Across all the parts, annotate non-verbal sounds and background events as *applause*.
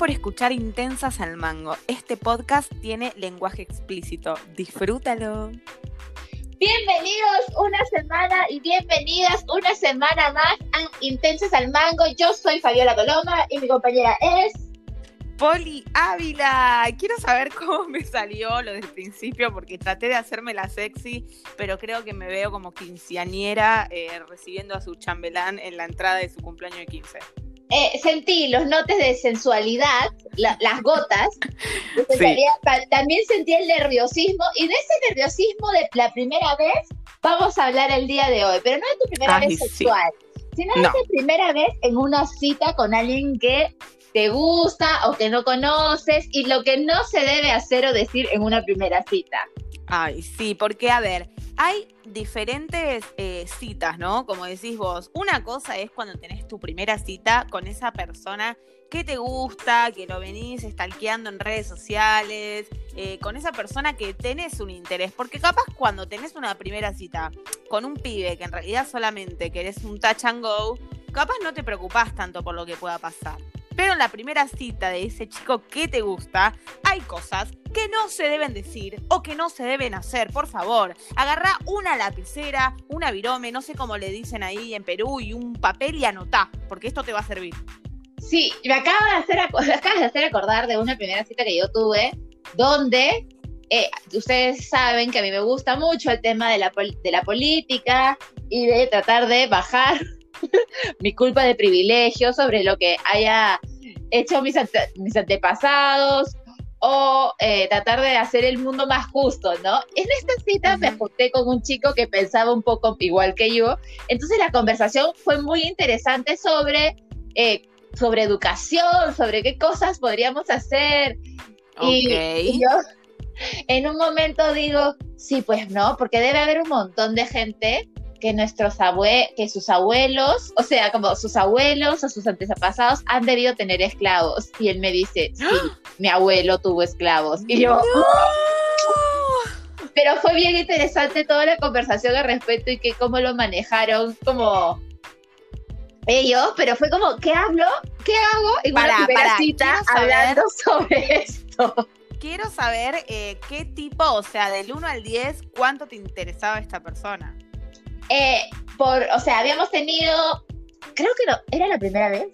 por escuchar Intensas al Mango. Este podcast tiene lenguaje explícito. Disfrútalo. Bienvenidos una semana y bienvenidas una semana más a Intensas al Mango. Yo soy Fabiola Coloma y mi compañera es... Poli Ávila. Quiero saber cómo me salió lo del principio porque traté de hacerme la sexy, pero creo que me veo como quinceañera eh, recibiendo a su chambelán en la entrada de su cumpleaños de 15. Eh, sentí los notes de sensualidad, las gotas. También sentí el nerviosismo y de ese nerviosismo de la primera vez vamos a hablar el día de hoy, pero no es tu primera vez sexual, sino es tu primera vez en una cita con alguien que te gusta o que no conoces y lo que no se debe hacer o decir en una primera cita. Ay, sí, porque a ver, hay diferentes eh, citas, ¿no? Como decís vos, una cosa es cuando tenés tu primera cita con esa persona que te gusta, que lo venís stalkeando en redes sociales, eh, con esa persona que tenés un interés. Porque capaz cuando tenés una primera cita con un pibe que en realidad solamente querés un touch and go, capaz no te preocupás tanto por lo que pueda pasar. Pero en la primera cita de ese chico que te gusta, hay cosas que no se deben decir o que no se deben hacer. Por favor, agarra una lapicera, una virome, no sé cómo le dicen ahí en Perú, y un papel y anotá, porque esto te va a servir. Sí, me acaba de hacer, de hacer acordar de una primera cita que yo tuve, donde eh, ustedes saben que a mí me gusta mucho el tema de la, de la política y de tratar de bajar *laughs* mi culpa de privilegio sobre lo que haya hecho mis, mis antepasados o eh, tratar de hacer el mundo más justo, ¿no? En esta cita me junté con un chico que pensaba un poco igual que yo, entonces la conversación fue muy interesante sobre, eh, sobre educación, sobre qué cosas podríamos hacer. y, yo en un momento digo, sí, pues no, porque debe haber un montón de gente que nuestros abue que sus abuelos, o sea, como sus abuelos o sus antepasados han debido tener esclavos. Y él me dice, sí, mi abuelo tuvo esclavos. Y yo, *laughs* pero fue bien interesante toda la conversación al respecto y que cómo lo manejaron como ellos, pero fue como, ¿qué hablo? ¿Qué hago? En para, una cita hablando *laughs* sobre esto. Quiero saber eh, qué tipo, o sea, del 1 al 10, cuánto te interesaba esta persona. Eh, por, o sea, habíamos tenido, creo que no, era la primera vez,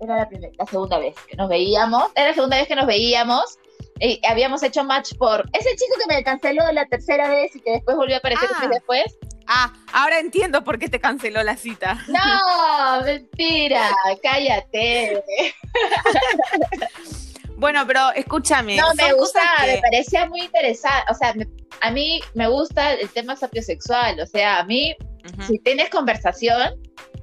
era la, primera, la segunda vez que nos veíamos, era la segunda vez que nos veíamos. Y habíamos hecho match por ese chico que me canceló la tercera vez y que después volvió a aparecer ah. después. Ah, ahora entiendo por qué te canceló la cita. No, *laughs* mentira, cállate. bueno, pero escúchame. No, me gusta, me parecía muy interesante. O sea, a mí me gusta el tema sapiosexual. O sea, a mí si tienes conversación,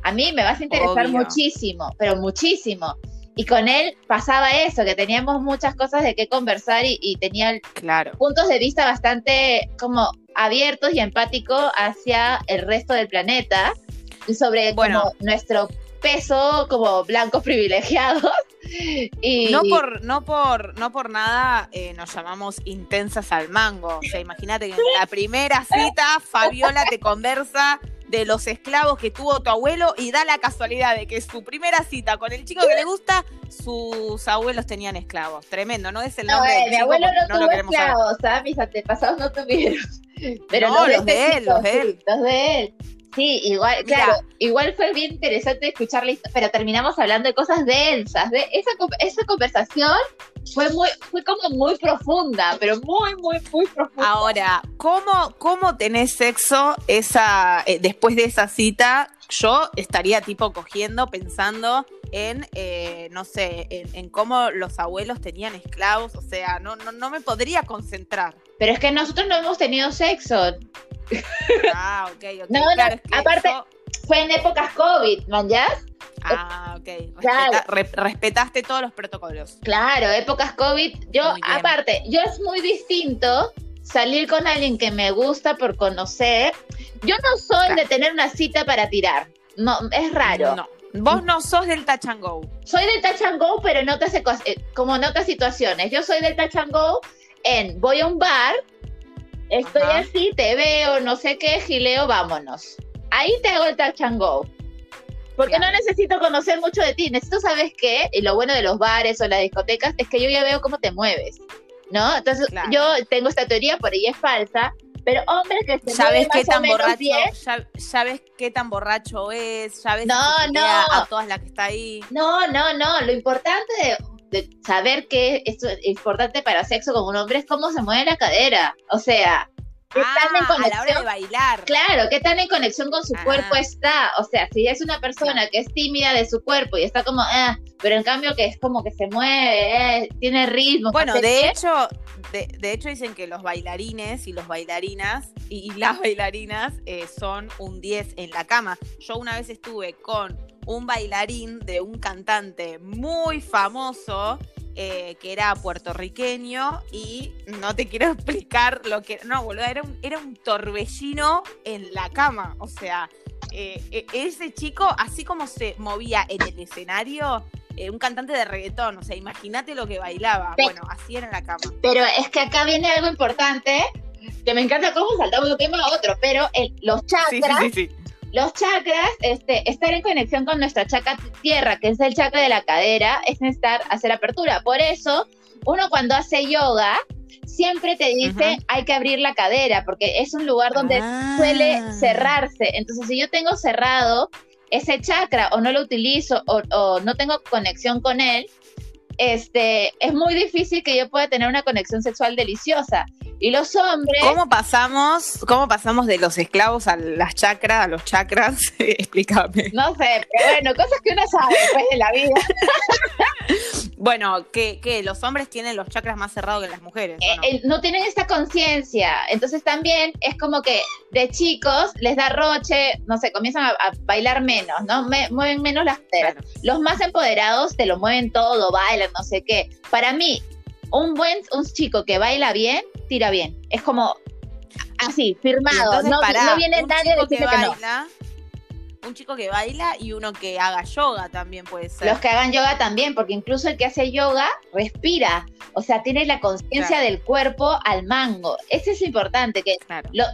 a mí me vas a interesar muchísimo, pero muchísimo. Y con él pasaba eso, que teníamos muchas cosas de qué conversar y, tenía claro. puntos de vista bastante como abiertos y empáticos hacia el resto del planeta y sobre bueno, nuestro peso como blancos privilegiados. *laughs* Y... No por, no por, no por nada eh, nos llamamos intensas al mango. O sea, imagínate que en la primera cita Fabiola te conversa de los esclavos que tuvo tu abuelo y da la casualidad de que su primera cita con el chico que le gusta, sus abuelos tenían esclavos. Tremendo, ¿no? Es el nombre no, eh, mi abuelo no, tuvo esclavos, ¿sabes? Mis antepasados no tuvieron. *laughs* Pero no, los, de él, los de él. Los de él. Sí, igual, claro, igual fue bien interesante escucharle, pero terminamos hablando de cosas densas, de esa, esa conversación fue muy, fue como muy profunda, pero muy, muy, muy profunda. Ahora, ¿cómo, cómo tenés sexo esa, eh, después de esa cita? Yo estaría tipo cogiendo, pensando en, eh, no sé, en, cómo los abuelos tenían esclavos, o sea, no, no, no me podría concentrar. Pero es que nosotros no hemos tenido sexo. Ah, ok, ok. No, aparte, fue en épocas COVID, ¿man ya? Ah, ok. respetaste todos los protocolos. Claro, épocas COVID. Yo, aparte, yo es muy distinto salir con alguien que me gusta por conocer. Yo no soy de tener una cita para tirar. No, es raro. No. Vos no sos del touch and go. Soy del touch and go, pero en otras, eh, como en otras situaciones. Yo soy del touch and go en voy a un bar, estoy así, te veo, no sé qué, gileo, vámonos. Ahí te hago el touch and go. Porque no necesito conocer mucho de ti. Necesito, ¿sabes qué? Y lo bueno de los bares o las discotecas es que yo ya veo cómo te mueves. ¿No? Entonces, yo tengo esta teoría, por ahí es falsa, pero hombres que se ¿Sabes qué tan borracho, ¿Sabes qué tan borracho es? ¿Sabes no, no. a todas las que está ahí? No, no, no. Lo importante de, saber que esto es importante para sexo con un hombre es cómo se mueve la cadera. O sea, ¿Qué tan en conexión? Ah, a la hora de bailar. Claro, ¿qué tan en conexión con su ah. cuerpo está? O sea, si es una persona que es tímida de su cuerpo y está como, ah, pero en cambio que es como que se mueve, eh, tiene ritmo. Bueno, de hecho, de, hecho dicen que los bailarines y los bailarinas y, las *laughs* bailarinas eh, son un 10 en la cama. Yo una vez estuve con un bailarín de un cantante muy famoso eh, que era puertorriqueño y no te quiero *laughs* explicar lo que... No, boludo, era un, era un torbellino en la cama. O sea, eh, e, ese chico, así como se movía en el escenario, eh, un cantante de reggaetón, o sea, imagínate lo que bailaba. bueno, así era en la cama. Pero es que acá viene algo importante, que me encanta cómo saltamos de un tema a otro, pero los chakras... Los chakras, este, estar en conexión con nuestra chakra tierra, que es el chakra de la cadera, es necesitar hacer apertura. Por eso, uno cuando hace yoga, siempre te dice hay que abrir la cadera, porque es un lugar donde suele ah. cerrarse. Entonces, si yo tengo cerrado ese chakra o no lo utilizo o, o no tengo conexión con él, este, es muy difícil que yo pueda tener una conexión sexual deliciosa. Y los hombres. ¿Cómo pasamos, cómo pasamos de los esclavos a las chakras, a los chakras? *laughs* Explícame. No sé, pero bueno, cosas que uno sabe después de la vida. *laughs* bueno, que, los hombres tienen los chakras más cerrados que las mujeres. no? Eh, no? tienen esta conciencia. Entonces también es como que de chicos les da roche, no sé, comienzan a, bailar menos, ¿no? mueven menos las caderas. Los más empoderados te lo mueven todo, bailan, no sé qué. Para mí, un buen, un chico que baila bien, tira bien. Es como así, firmado. No, no, viene nadie a decirle que, baila, Un chico que baila y uno que haga yoga también puede ser. Los que hagan yoga también, porque incluso el que hace yoga respira. O sea, tiene la conciencia del cuerpo al mango. Eso es importante, que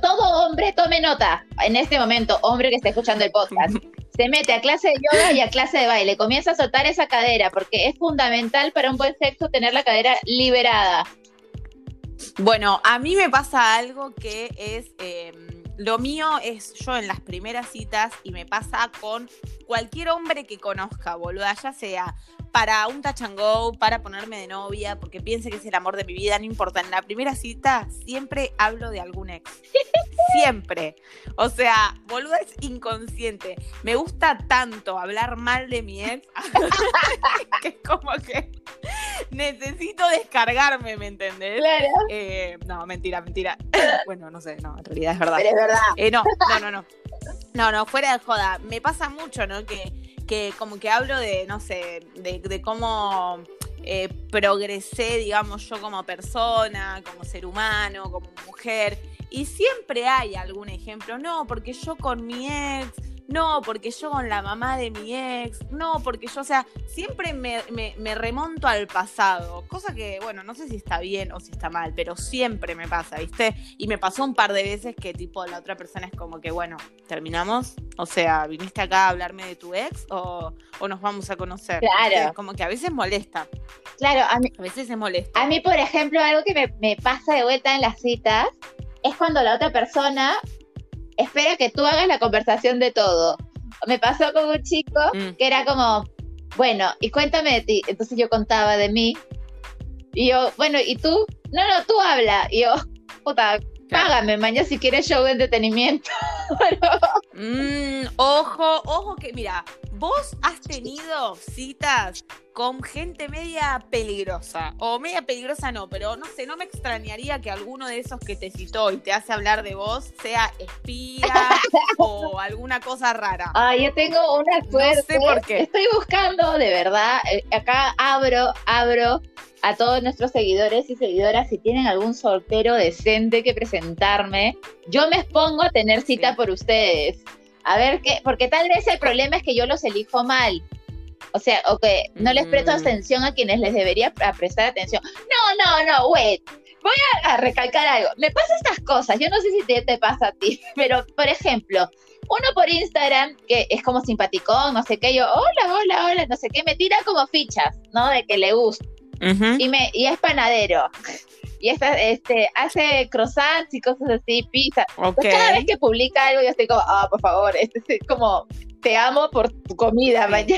todo hombre tome nota. En este momento, hombre que está escuchando el podcast. *laughs* se mete a clase de yoga y a clase de baile, comienza a soltar esa cadera, porque es fundamental para un buen sexo tener la cadera liberada. Bueno, a mí me pasa algo que es, em, lo mío es yo en las primeras citas y me pasa con cualquier hombre que conozca, boluda, ya sea para un touch and go, para ponerme de novia, porque piense que es el amor de mi vida, no importa. En la primera cita siempre hablo de algún ex. *laughs* siempre. O sea, boluda es inconsciente. Me gusta tanto hablar mal de mi ex *laughs* que es como que necesito descargarme, ¿me entendés? Claro. Eh, no, mentira, mentira. bueno, no sé, no, en realidad es verdad. Pero es verdad. Eh, no, no, no, no. No, no, fuera de joda. Me pasa mucho, ¿no? Que que como que hablo de, no sé, de, cómo eh, progresé, digamos, yo como persona, como ser humano, como mujer. Y siempre hay algún ejemplo, no, porque yo con mi ex no, porque yo con la mamá de mi ex, no, porque yo, o sea, siempre me, remonto al pasado, cosa que, bueno, no sé si está bien o si está mal, pero siempre me pasa, ¿viste? Y me pasó un par de veces que tipo la otra persona es como que, bueno, terminamos, o sea, viniste acá a hablarme de tu ex o, nos vamos a conocer. Claro. Como que a veces molesta. Claro, a mí. A veces se molesta. A mí, por ejemplo, algo que me, me pasa de vuelta en las citas es cuando la otra persona espera que tú hagas la conversación de todo. Me pasó con un chico mm. que era como, bueno, y cuéntame de ti. Entonces yo contaba de mí. Y yo, bueno, ¿y tú? No, no, tú habla. Y yo, puta, págame, mañana si quieres show de entretenimiento. *laughs* mm, ojo, ojo que, mira, vos has tenido citas con gente media peligrosa, o media peligrosa no, pero no sé, no me extrañaría que alguno de esos que te citó y te hace hablar de vos sea espía *laughs* o alguna cosa rara. Ah, yo tengo una suerte. No sé por qué. Estoy buscando, de verdad, eh, acá abro, abro a todos nuestros seguidores y seguidoras si tienen algún soltero decente que presentarme. Yo me expongo a tener cita por ustedes. A ver qué, porque tal vez el problema es que yo los elijo mal. O sea, o que no les presto mm. atención a quienes les debería prestar atención. No, no, no, wait. Voy a, recalcar algo. Me pasa estas cosas. Yo no sé si te, te pasa a ti, *laughs* pero por ejemplo, Uno por Instagram, que es como simpaticón, no sé qué, yo, hola, hola, hola, no sé qué, me tira como fichas, ¿no? De que le gusta. y, me, y es panadero. Y esta, este, hace croissants y cosas así, pizza. cada vez que publica algo, yo estoy como, ah, por favor, este es como, te amo por tu comida, sí.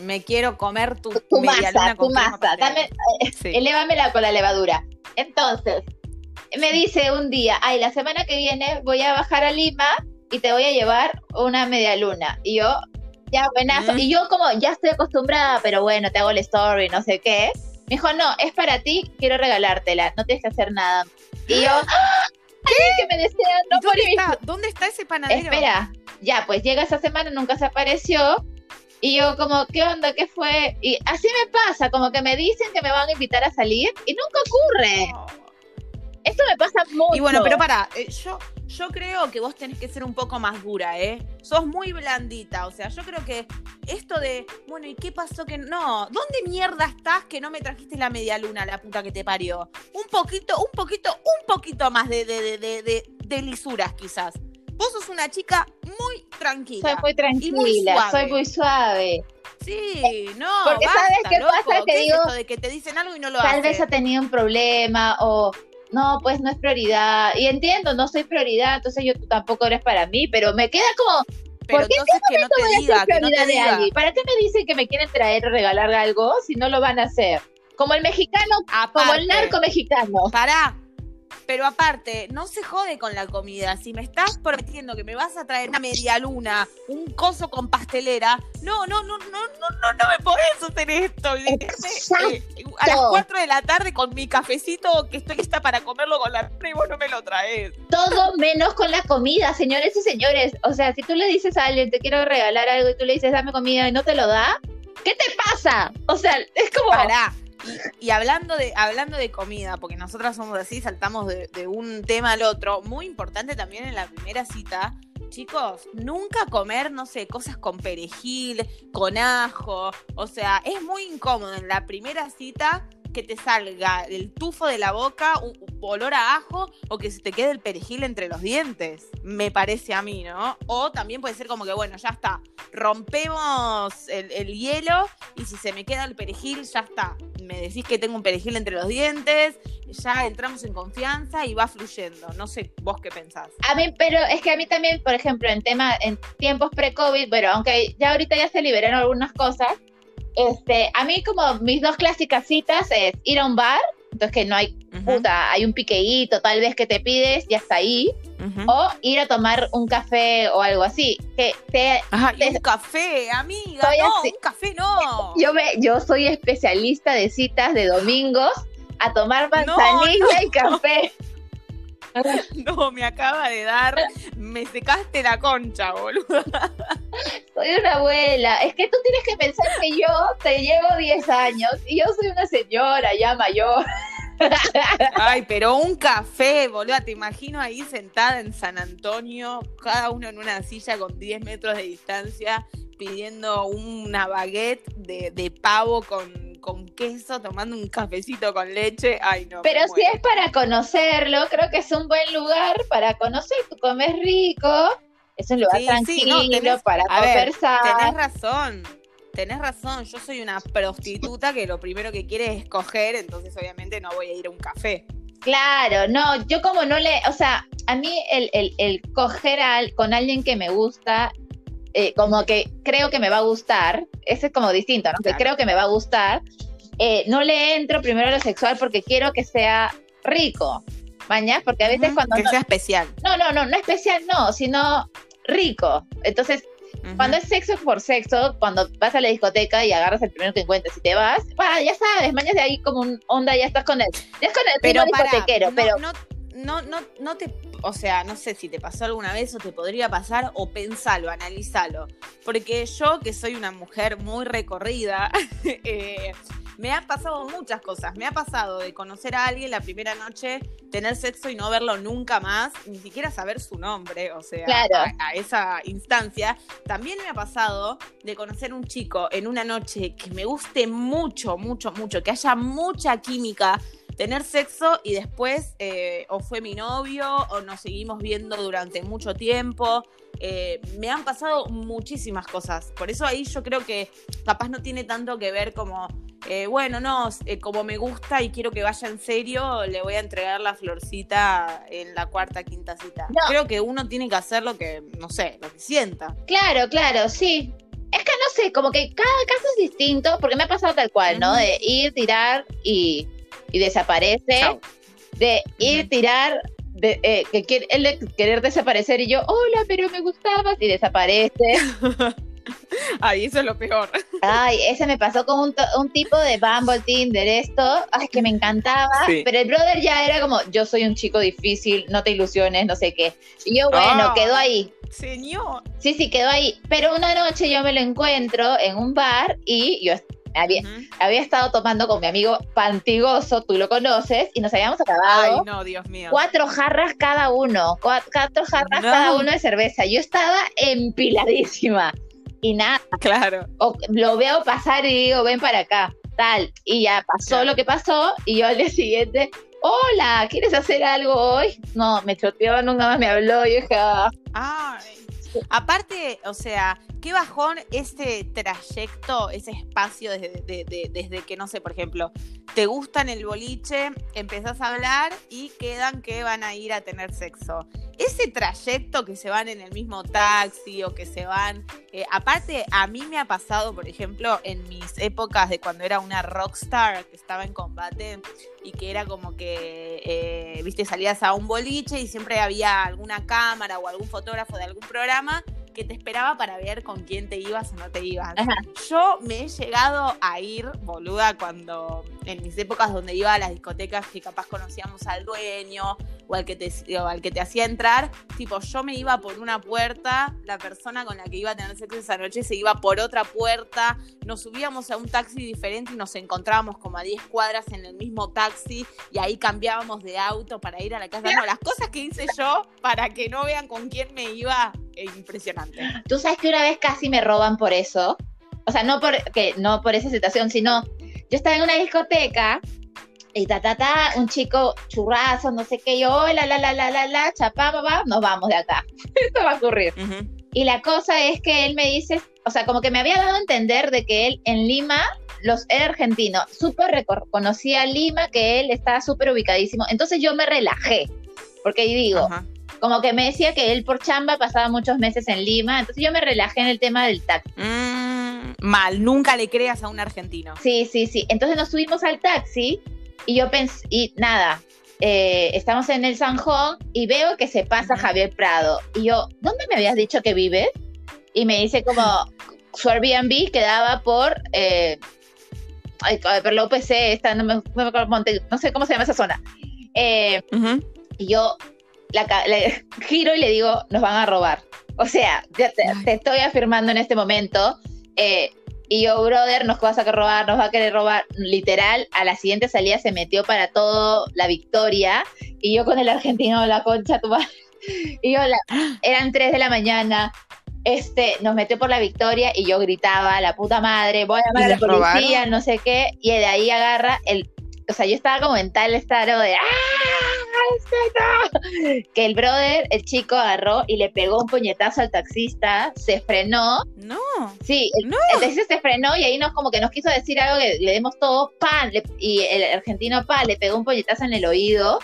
Me quiero comer tu, tu masa, tu masa. Dame, eh, Elévamela con la levadura. Entonces, me dice un día, ay, la semana que viene voy a bajar a Lima y te voy a llevar una media luna. Y yo, ya, buenazo. Y yo como, ya estoy acostumbrada, pero bueno, te hago el story, no sé qué. Me dijo, no, es para ti, quiero regalártela, no tienes que hacer nada. Y yo, ¡Ah! ¿Qué? que me desean, no ¿Dónde, está? ¿Dónde está ese panadero? Espera, ya, pues llega esa semana, nunca se apareció. Y yo como, ¿qué onda? ¿Qué fue? Y así me pasa, como que me dicen que me van a invitar a salir y nunca ocurre. Esto me pasa mucho. Y bueno, pero para, eh, yo, yo creo que vos tenés que ser un poco más dura, ¿eh? Sos muy blandita, o sea, yo creo que esto de, bueno, ¿y qué pasó que no? ¿Dónde mierda estás que no me trajiste la media luna, la puta que te parió? Un poquito, un poquito, un poquito más de, de, de, de, lisuras, quizás. Vos sos una chica muy tranquila. Soy muy tranquila, soy muy suave. Sí, no. Porque sabes qué pasa, te digo. de que te dicen algo y no lo Tal vez ha tenido un problema o no, pues no es prioridad. Y entiendo, no soy prioridad, entonces yo tampoco eres para mí, pero me queda como, ¿Por qué que no te diga, que no te diga. ¿Para qué me dicen que me quieren traer o regalar algo si no lo van a hacer? Como el mexicano, como el narco mexicano. Pará, pero aparte, no se jode con la comida. Si me estás prometiendo que me vas a traer una media luna, un coso con pastelera, no, no, no, no, no, no, no me podés hacer esto. Eh, a las 4 de la tarde con mi cafecito que estoy lista para comerlo con la y vos no me lo traes. Todo menos con la comida, señores y señores. O sea, si tú le dices a alguien, te quiero regalar algo y tú le dices, dame comida y no te lo da, ¿qué te pasa? O sea, es como... Pará y, hablando, de, hablando de comida, porque nosotras somos así, saltamos de, de un tema al otro, muy importante también en la primera cita, chicos, nunca comer, no sé, cosas con perejil, con ajo. O sea, es muy incómodo en la primera cita que te salga el tufo de la boca, un, olor a ajo o que se te quede el perejil entre los dientes, me parece a mí, ¿no? O también puede ser como que, bueno, ya está, rompemos el, hielo y si se me queda el perejil, ya está. Me decís que tengo un perejil entre los dientes, ya entramos en confianza y va fluyendo. No sé vos qué pensás. A mí, pero es que a mí también, por ejemplo, en en tiempos pre-COVID, bueno, aunque ya ahorita ya se liberaron algunas cosas, este, a mí como mis dos clásicas citas es ir a un bar, entonces que no hay puta, hay un piqueíto tal vez que te pides y hasta ahí, o ir a tomar un café o algo así. Que te, un café, amiga, no, un café no. *laughs* Yo, me, yo soy especialista de citas de domingos a tomar manzanilla y café. No, *laughs* me acaba de dar. Me secaste la concha, boludo. Soy una abuela. Es que tú tienes que pensar que yo te llevo 10 años y yo soy una señora ya mayor. Ay, pero un café, boludo. Te imagino ahí sentada en San Antonio, cada uno en una silla con 10 metros de distancia, pidiendo una baguette de, de pavo con con queso, tomando un cafecito con leche. Ay, no. Pero si es para conocerlo, creo que es un buen lugar para conocer. Tú comes rico, es un lugar tranquilo para conversar. tenés razón. Tenés razón, yo soy una prostituta que lo primero que quiere es coger, entonces obviamente no voy a ir a un café. Claro, no, yo como no le, o sea, a mí el, el, coger con alguien que me gusta, eh, como que creo que me va a gustar, ese es como distinto, ¿no? Que creo que me va a gustar, eh, no le entro primero a lo sexual porque quiero que sea rico, mañana, porque a veces cuando... Que sea especial. No, no, no, no especial, no, sino rico. Entonces, cuando es sexo por sexo, cuando vas a la discoteca y agarras el primero que encuentres y te vas, ya sabes, mañana de ahí como un onda, ya estás con él. Ya es con el pero discotequero, pero... No, no, no, no te o sea, no sé si te pasó alguna vez o te podría pasar, o pensalo, analízalo. Porque yo, que soy una mujer muy recorrida, *laughs* eh, me han pasado muchas cosas. Me ha pasado de conocer a alguien la primera noche, tener sexo y no verlo nunca más, ni siquiera saber su nombre, o sea, a, esa instancia. También me ha pasado de conocer un chico en una noche que me guste mucho, mucho, mucho, que haya mucha química tener sexo y después eh, o fue mi novio o nos seguimos viendo durante mucho tiempo. Eh, me han pasado muchísimas cosas. Por eso ahí yo creo que capaz no tiene tanto que ver como, eh, bueno, no, como me gusta y quiero que vaya en serio, le voy a entregar la florcita en la cuarta, quinta cita. Creo que uno tiene que hacer lo que, no sé, lo que sienta. Claro, claro, sí. Es que no sé, como que cada caso es distinto, porque me ha pasado tal cual, ¿no? De ir, tirar y, desaparece. De ir, tirar, de, eh, que quiere, él querer desaparecer y yo, hola, pero me gustabas, y desaparece. *laughs* Ay, eso es lo peor. Ay, ese me pasó con un, un tipo de Bumble Tinder, esto, ay, que me encantaba, pero el brother ya era como, yo soy un chico difícil, no te ilusiones, no sé qué. Y yo, bueno, ah. quedó ahí. Señor. Sí, sí, quedó ahí. Pero una noche yo me lo encuentro en un bar y yo había, había estado tomando con mi amigo Pantigoso, tú lo conoces, y nos habíamos acabado. Ay, no, Dios mío. Cuatro jarras cada uno, cuatro, jarras cada uno de cerveza. Yo estaba empiladísima. Y nada. Claro. lo veo pasar y digo, ven para acá, tal. Y ya pasó lo que pasó, y yo al día siguiente, hola, ¿quieres hacer algo hoy? No, me choteó, nunca más me habló, y dije, ah". Ay. Aparte, o sea, qué bajón ese trayecto, ese espacio desde, que, no sé, por ejemplo, te gustan el boliche, empezás a hablar y quedan que van a ir a tener sexo. Ese trayecto que se van en el mismo taxi o que se van... Eh, aparte, a mí me ha pasado, por ejemplo, en mis épocas de cuando era una rockstar que estaba en combate y que era como que, eh, viste, salías a un boliche y siempre había alguna cámara o algún fotógrafo de algún programa que te esperaba para ver con quién te ibas o no te ibas. Yo me he llegado a ir, boluda, cuando en mis épocas donde iba a las discotecas que capaz conocíamos al dueño o al que te, al que te hacía entrar, tipo, yo me iba por una puerta, la persona con la que iba a tener sexo esa noche se iba por otra puerta, nos subíamos a un taxi diferente y nos encontrábamos como a 10 cuadras en el mismo taxi y ahí cambiábamos de auto para ir a la casa. No, las cosas que hice yo para que no vean con quién me iba, es impresionante. Tú sabes que una vez casi me roban por eso. O sea, no por, que, no por esa situación, sino yo estaba en una discoteca y ta, ta, ta, un chico churrazo, no sé qué, yo, la, la, la, la, la, la, chapá, va, nos vamos de acá. *laughs* Esto va a ocurrir. Y la cosa es que él me dice, o sea, como que me había dado a entender de que él en Lima, los era argentino, súper conocía Lima, que él estaba súper ubicadísimo. Entonces yo me relajé, porque digo, como que me decía que él por chamba pasaba muchos meses en Lima, entonces yo me relajé en el tema del taxi. Mm, mal, nunca le creas a un argentino. Sí, sí, sí. Entonces nos subimos al taxi y yo pensé, y nada, eh, estamos en el Sanjón y veo que se pasa Javier Prado. Y yo, ¿dónde me habías dicho que vives? Y me dice como, su Airbnb quedaba por, eh, ay, por la UPC, esta, no, me, no, sé cómo se llama esa zona. Eh, y yo la, giro y le digo, nos van a robar. O sea, te, te estoy afirmando en este momento. Eh, y yo, brother, nos vas a robar, nos va a querer robar. Literal, a la siguiente salida se metió para todo la victoria. Y yo con el argentino, la concha, tu *laughs* Y yo, eran 3 de la mañana. Este, nos metió por la victoria y yo gritaba, la puta madre, voy a llamar a la policía, no sé qué. Y de ahí agarra el. O sea, yo estaba como en tal estado de. ¡Ah! *laughs* Que el brother, el chico agarró y le pegó un puñetazo al taxista, se frenó. No. Sí, el, taxista se frenó y ahí nos como que nos quiso decir algo que le demos todo pan. y el argentino pan le pegó un puñetazo en el oído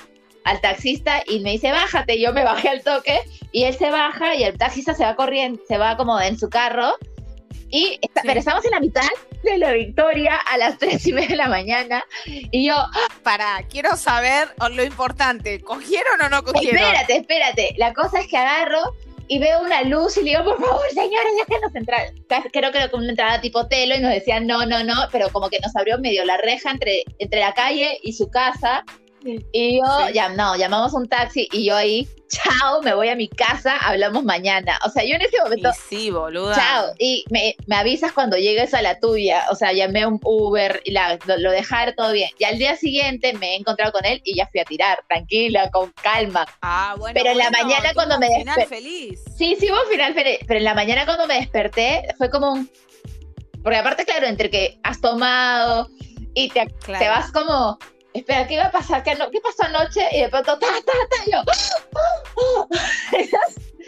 al taxista y me dice, bájate. Yo me bajé al toque y él se baja y el taxista se va corriendo, se va como en su carro y pero estamos en la mitad de la victoria a las tres y media de la mañana. Y yo. Para, quiero saber lo importante: ¿cogieron o no cogieron? Espérate, espérate. La cosa es que agarro y veo una luz y le digo, por favor, señores, déjenos entrar. Creo que era como una entrada tipo telo y nos decían no, no, no, pero como que nos abrió medio la reja entre, entre la calle y su casa. Y yo, ya, no, llamamos un taxi y yo ahí, chao, me voy a mi casa, hablamos mañana. O sea, yo en ese momento. sí, boluda. Chao. Y me, avisas cuando llegues a la tuya. O sea, llamé un Uber y la, lo, dejar todo bien. Y al día siguiente me he encontrado con él y ya fui a tirar, tranquila, con calma. Ah, bueno. Pero en la mañana cuando me desperté. feliz. Sí, sí, hubo final feliz. Pero en la mañana cuando me desperté fue como un. Porque aparte, claro, entre que has tomado y te, te vas como espera, ¿qué iba a pasar? ¿Qué, no- qué pasó anoche? Y de pronto, ta, ta, ta, y yo,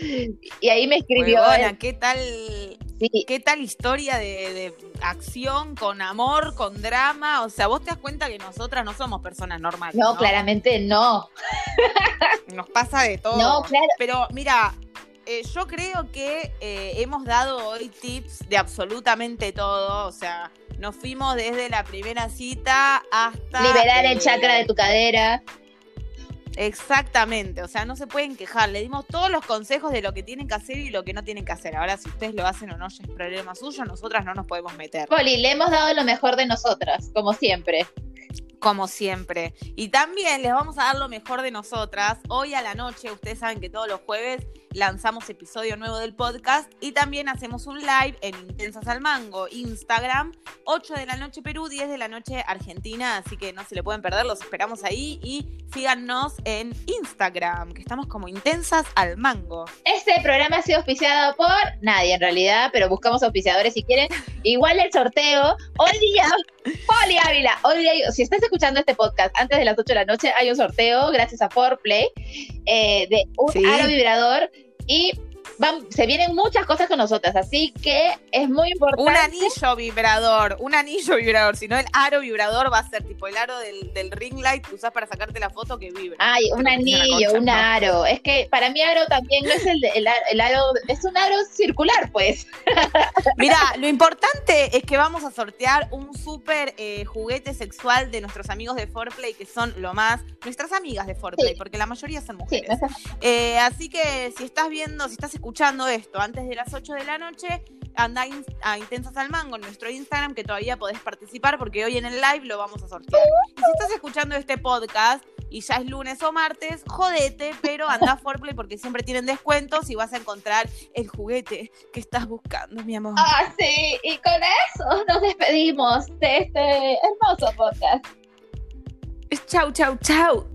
*laughs* y ahí me escribió ¿qué tal, sí, qué tal historia de, de acción, con amor, con drama? O sea, vos te das cuenta que nosotras no somos personas normales. no, No, claramente no, *laughs* Nos pasa de todo. no, claro, Pero mira, eh, yo creo que eh, hemos dado hoy tips de absolutamente todo. O sea, nos fuimos desde la primera cita hasta. liberar el chakra de tu cadera, Exactamente, o sea, no se pueden quejar. Le dimos todos los consejos de lo que tienen que hacer y lo que no tienen que hacer. Ahora, si ustedes lo hacen o no, ya es problema suyo. Nosotras no nos podemos meter. Poli, le hemos dado lo mejor de nosotras, como siempre. Como siempre. Y también les vamos a dar lo mejor de nosotras. Hoy a la noche, ustedes saben que todos los jueves lanzamos episodio nuevo del podcast y también hacemos un live en Intensas al Mango, Instagram, 8 de la noche Perú, 10 de la noche Argentina, así que no se le pueden perder, los esperamos ahí y síganos en Instagram, que estamos como Intensas al Mango. Este programa ha sido auspiciado por nadie en realidad, pero buscamos auspiciadores si quieren. Igual el sorteo, hoy día, Poli Ávila, hoy día, si estás escuchando este podcast antes de las 8 de la noche, hay un sorteo gracias a Forplay eh, de un Sí. aro vibrador y van- se vienen muchas cosas con nosotras, así que es muy importante. Un anillo vibrador, un anillo vibrador, si no el aro vibrador va a ser tipo el aro del, del ring light que usás para sacarte la foto que vibra. Ay, un anillo, un aro. Es que para mí aro también no es el, el, el aro, es un aro circular, pues. *laughs* Mira, lo importante es que vamos a sortear un súper eh, juguete sexual de nuestros amigos de Foreplay, que son lo más, nuestras amigas de Foreplay, Sí. porque la mayoría son Sí, mujeres. sé. Eh, así que si estás viendo, si estás escuchando esto antes de las 8 de la noche, anda in- a Intensas al Mango en nuestro Instagram, que todavía podés participar, porque hoy en el live lo vamos a sortear. Y si estás escuchando este podcast y ya es lunes o martes, jodete, pero anda a Foreplay porque siempre tienen descuentos y vas a encontrar el juguete que estás buscando, mi amor. Ah, sí, y con eso nos despedimos de este hermoso podcast. Chau, chau, chau.